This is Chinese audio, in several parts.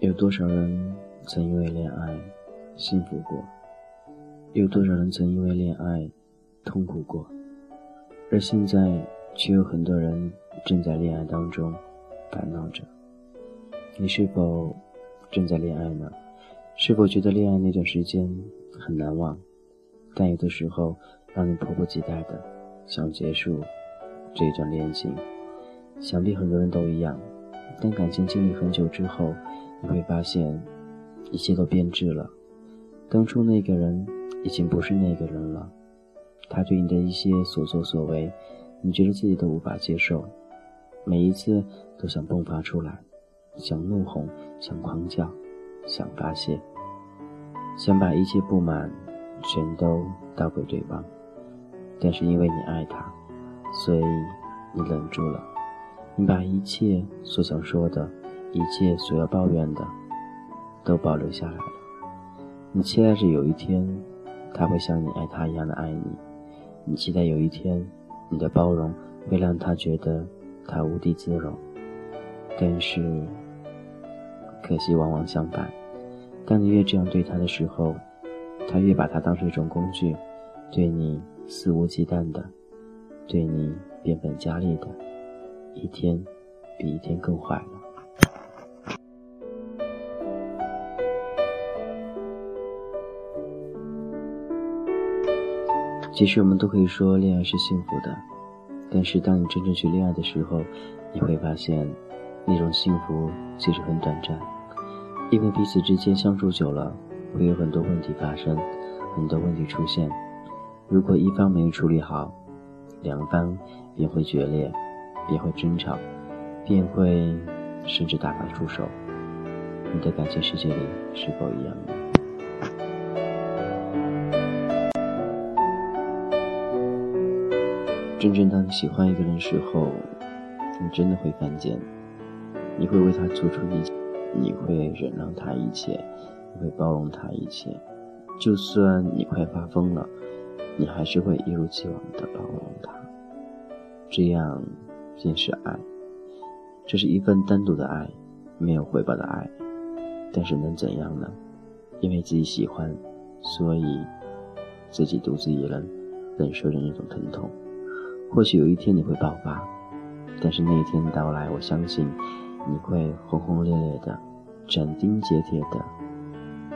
有多少人曾因为恋爱幸福过？有多少人曾因为恋爱痛苦过？而现在，却有很多人正在恋爱当中烦恼着。你是否正在恋爱呢？是否觉得恋爱那段时间很难忘？但有的时候，让你迫不及待的想结束这一段恋情。想必很多人都一样。但感情经历很久之后，你会发现，一切都变质了。当初那个人已经不是那个人了，他对你的一些所作所为，你觉得自己都无法接受，每一次都想迸发出来，想怒吼，想狂叫，想发泄，想把一切不满全都倒给对方。但是因为你爱他，所以你忍住了，你把一切所想说的。一切所要抱怨的，都保留下来了。你期待着有一天，他会像你爱他一样的爱你；你期待有一天，你的包容会让他觉得他无地自容。但是，可惜往往相反，当你越这样对他的时候，他越把他当成一种工具，对你肆无忌惮的，对你变本加厉的，一天比一天更坏了。其实我们都可以说恋爱是幸福的，但是当你真正去恋爱的时候，你会发现，那种幸福其实很短暂，因为彼此之间相处久了，会有很多问题发生，很多问题出现。如果一方没有处理好，两方便会决裂，便会争吵，便会甚至大打出手。你的感情世界里是否一样呢？真正当你喜欢一个人的时候，你真的会犯贱，你会为他做出一切，你会忍让他一切，你会包容他一切，就算你快发疯了，你还是会一如既往的包容他。这样便是爱，这是一份单独的爱，没有回报的爱。但是能怎样呢？因为自己喜欢，所以自己独自一人忍受着那种疼痛。或许有一天你会爆发，但是那一天到来，我相信你会轰轰烈烈的、斩钉截铁的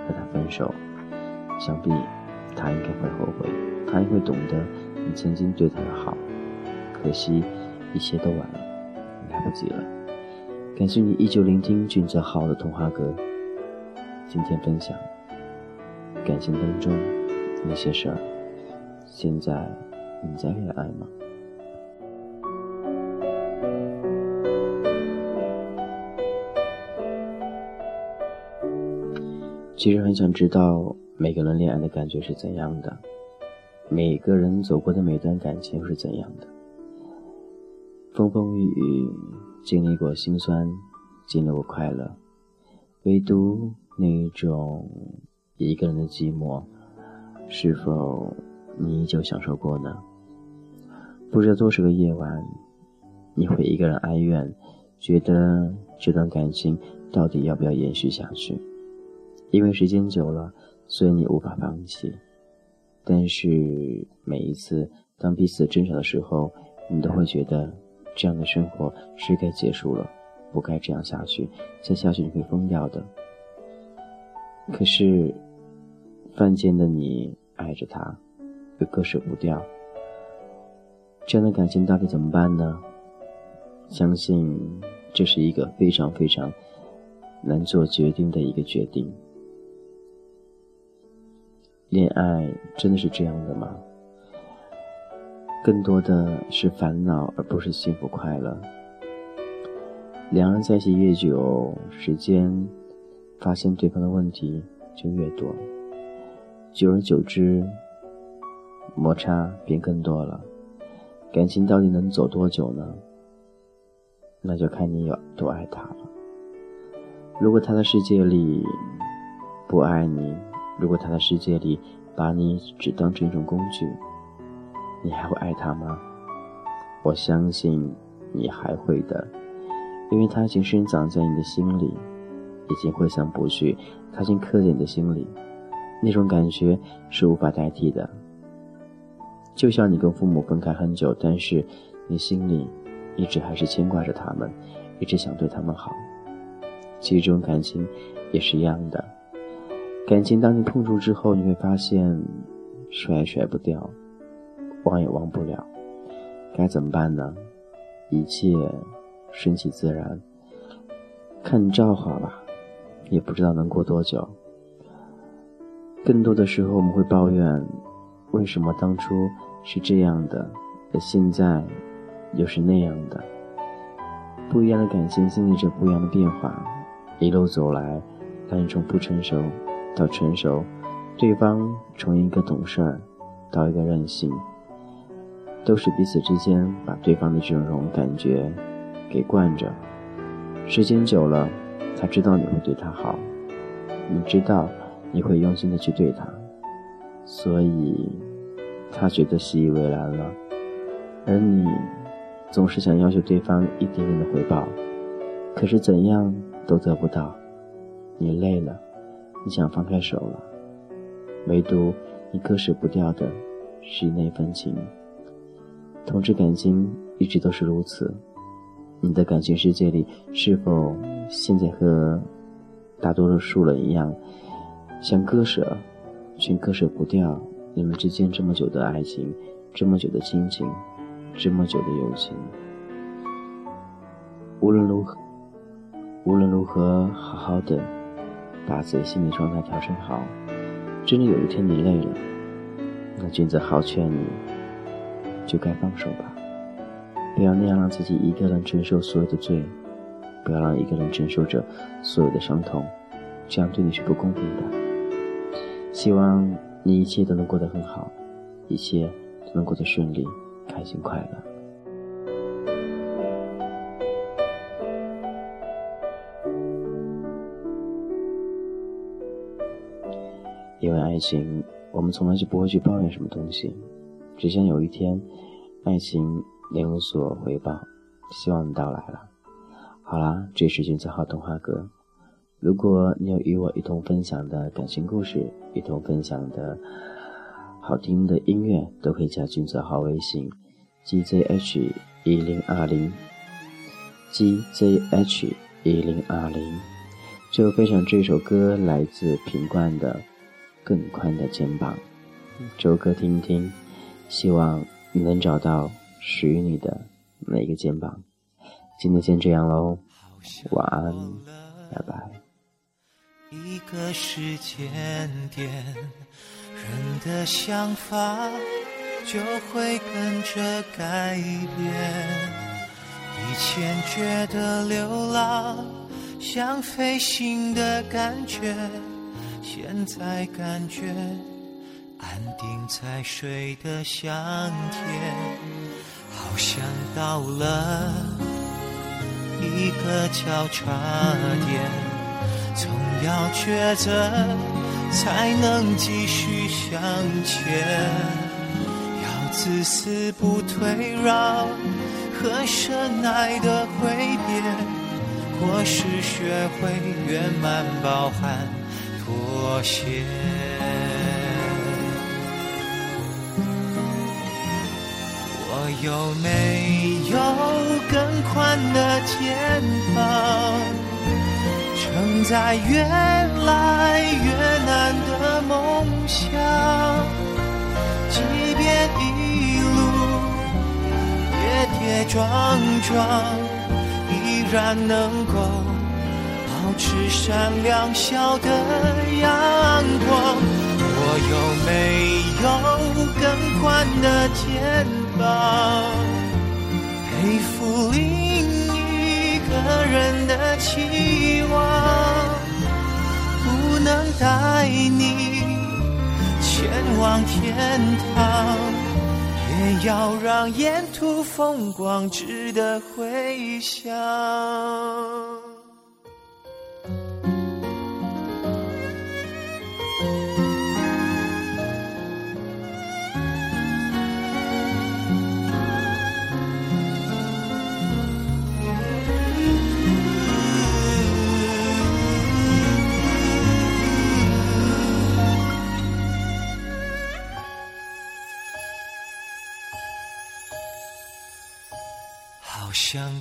和他分手。想必他应该会后悔，他会懂得你曾经对他的好。可惜一切都晚了，来不及了。感谢你依旧聆听俊泽浩的童话歌。今天分享感情当中那些事儿。现在你在恋爱吗？其实很想知道每个人恋爱的感觉是怎样的，每个人走过的每段感情是怎样的，风风雨雨，经历过心酸，经历过快乐，唯独那一种一个人的寂寞，是否你依旧享受过呢？不知道多少个夜晚，你会一个人哀怨，觉得这段感情到底要不要延续下去？因为时间久了，所以你无法放弃。但是每一次当彼此争吵的时候，你都会觉得这样的生活是该结束了，不该这样下去，再下去你会疯掉的。可是，犯贱的你爱着他，又割舍不掉，这样的感情到底怎么办呢？相信这是一个非常非常难做决定的一个决定。恋爱真的是这样的吗？更多的是烦恼，而不是幸福快乐。两人在一起越久，时间发现对方的问题就越多，久而久之，摩擦便更多了。感情到底能走多久呢？那就看你有多爱他了。如果他的世界里不爱你，如果他的世界里把你只当成一种工具，你还会爱他吗？我相信你还会的，因为他已经深藏在你的心里，已经挥散不去，他已经刻在你的心里，那种感觉是无法代替的。就像你跟父母分开很久，但是你心里一直还是牵挂着他们，一直想对他们好。其实这种感情也是一样的，感情当你碰触之后，你会发现甩也甩不掉，忘也忘不了。该怎么办呢？一切顺其自然，看造化吧，也不知道能过多久。更多的时候，我们会抱怨，为什么当初是这样的，而现在又是那样的？不一样的感情经历着不一样的变化，一路走来，当你从不成熟到成熟，对方从一个懂事儿到一个任性。都是彼此之间把对方的这种感觉给惯着，时间久了，他知道你会对他好，你知道你会用心的去对他，所以他觉得习以为然了，而你总是想要求对方一点点的回报，可是怎样都得不到，你累了，你想放开手了，唯独你割舍不掉的是那份情。同志感情一直都是如此，你的感情世界里是否现在和大多数人一样，想割舍，却割舍不掉你们之间这么久的爱情，这么久的亲情，这么久的友情？无论如何，无论如何，好好的把自己心理状态调整好。真的有一天你累了，那君子好劝你。就该放手吧，不要那样让自己一个人承受所有的罪，不要让一个人承受着所有的伤痛，这样对你是不公平的。希望你一切都能过得很好，一切都能过得顺利、开心、快乐。因为爱情，我们从来就不会去抱怨什么东西。只想有一天，爱情能有所回报，希望你到来了。好啦，这是君子号童话阁。如果你有与我一同分享的感情故事，一同分享的好听的音乐，都可以加君子号微信：gzh 一零二零，gzh 一零二零。最后分享这首歌，来自品冠的《更宽的肩膀》，这首歌听听。希望你能找到属于你的那一个肩膀。今天先这样喽，晚安，拜拜。一个时间点，人的想法就会跟着改变。以前觉得流浪像飞行的感觉，现在感觉。安定在水的香甜，好像到了一个交叉点，总要抉择才能继续向前。要自私不退让和深爱的挥别，或是学会圆满包含妥协。我有没有更宽的肩膀，承载越来越难的梦想？即便一路跌跌撞撞，依然能够是闪亮笑的阳光。我有没有更宽的肩膀？背负另一个人的期望，不能带你前往天堂，也要让沿途风光值得回想。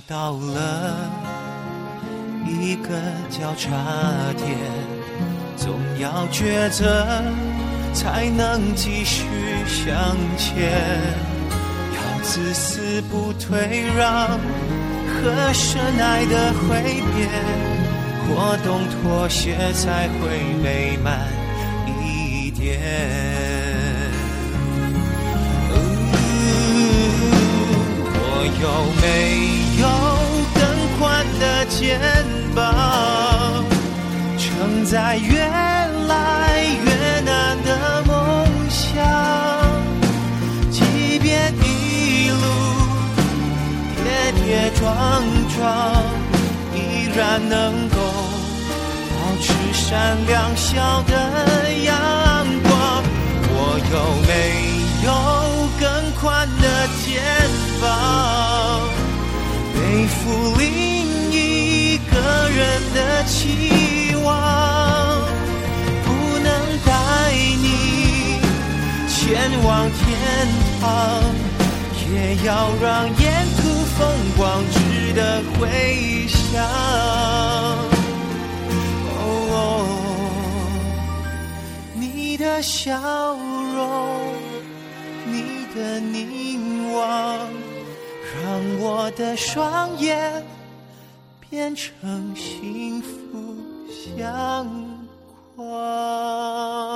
到了一个交叉点，总要抉择，才能继续向前。要自私不退让，和深爱的挥别，果冻妥协才会美满一点。有没有肩膀，承载越来越难的梦想？即便一路跌跌撞撞，依然能够保持闪亮笑的阳光。我有没有更宽的肩？膀，背负另人的期望，不能带你前往天堂，也要让沿途风光值得回想。哦，你的笑容，你的凝望。让我的双眼变成幸福相框。